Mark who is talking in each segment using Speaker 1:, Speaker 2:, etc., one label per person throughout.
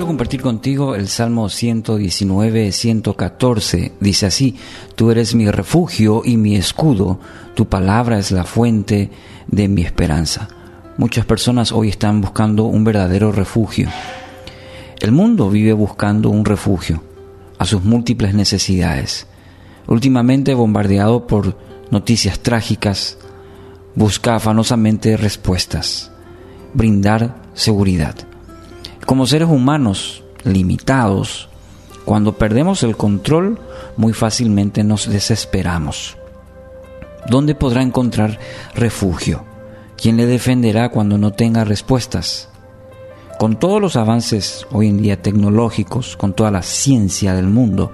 Speaker 1: quiero compartir contigo el Salmo 119, 114. Dice así, Tú eres mi refugio y mi escudo, tu palabra es la fuente de mi esperanza. Muchas personas hoy están buscando un verdadero refugio. El mundo vive buscando un refugio a sus múltiples necesidades. Últimamente bombardeado por noticias trágicas, busca afanosamente respuestas, brindar seguridad. Como seres humanos limitados, cuando perdemos el control, muy fácilmente nos desesperamos. ¿Dónde podrá encontrar refugio? ¿Quién le defenderá cuando no tenga respuestas? Con todos los avances hoy en día tecnológicos, con toda la ciencia del mundo,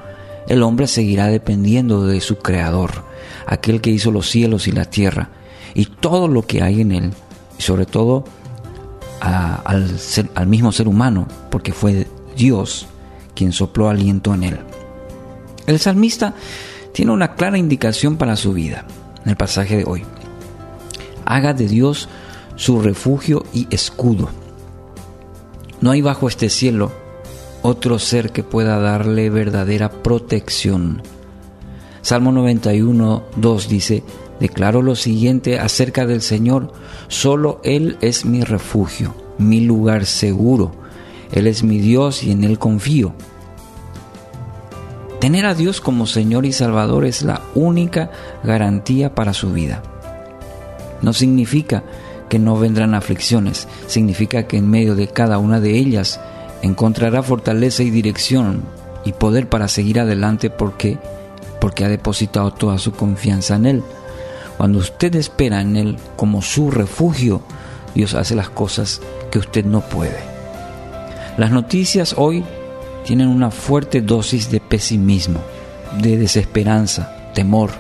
Speaker 1: el hombre seguirá dependiendo de su Creador, aquel que hizo los cielos y la tierra, y todo lo que hay en él, y sobre todo al, al mismo ser humano, porque fue Dios quien sopló aliento en él. El salmista tiene una clara indicación para su vida en el pasaje de hoy. Haga de Dios su refugio y escudo. No hay bajo este cielo otro ser que pueda darle verdadera protección. Salmo 91, 2 dice, declaro lo siguiente acerca del Señor, solo Él es mi refugio, mi lugar seguro, Él es mi Dios y en Él confío. Tener a Dios como Señor y Salvador es la única garantía para su vida. No significa que no vendrán aflicciones, significa que en medio de cada una de ellas encontrará fortaleza y dirección y poder para seguir adelante porque porque ha depositado toda su confianza en él. Cuando usted espera en Él como su refugio, Dios hace las cosas que usted no puede. Las noticias hoy tienen una fuerte dosis de pesimismo, de desesperanza, temor.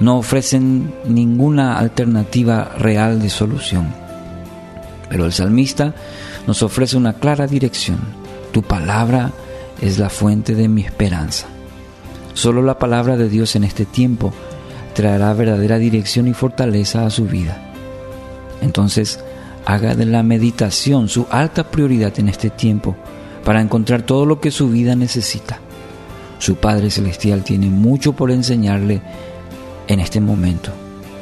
Speaker 1: No ofrecen ninguna alternativa real de solución. Pero el salmista nos ofrece una clara dirección. Tu palabra es la fuente de mi esperanza. Solo la palabra de Dios en este tiempo traerá verdadera dirección y fortaleza a su vida. Entonces, haga de la meditación su alta prioridad en este tiempo para encontrar todo lo que su vida necesita. Su Padre Celestial tiene mucho por enseñarle en este momento.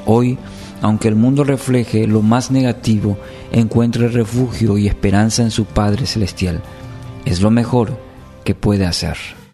Speaker 1: Hoy, aunque el mundo refleje lo más negativo, encuentre refugio y esperanza en su Padre Celestial. Es lo mejor que puede hacer.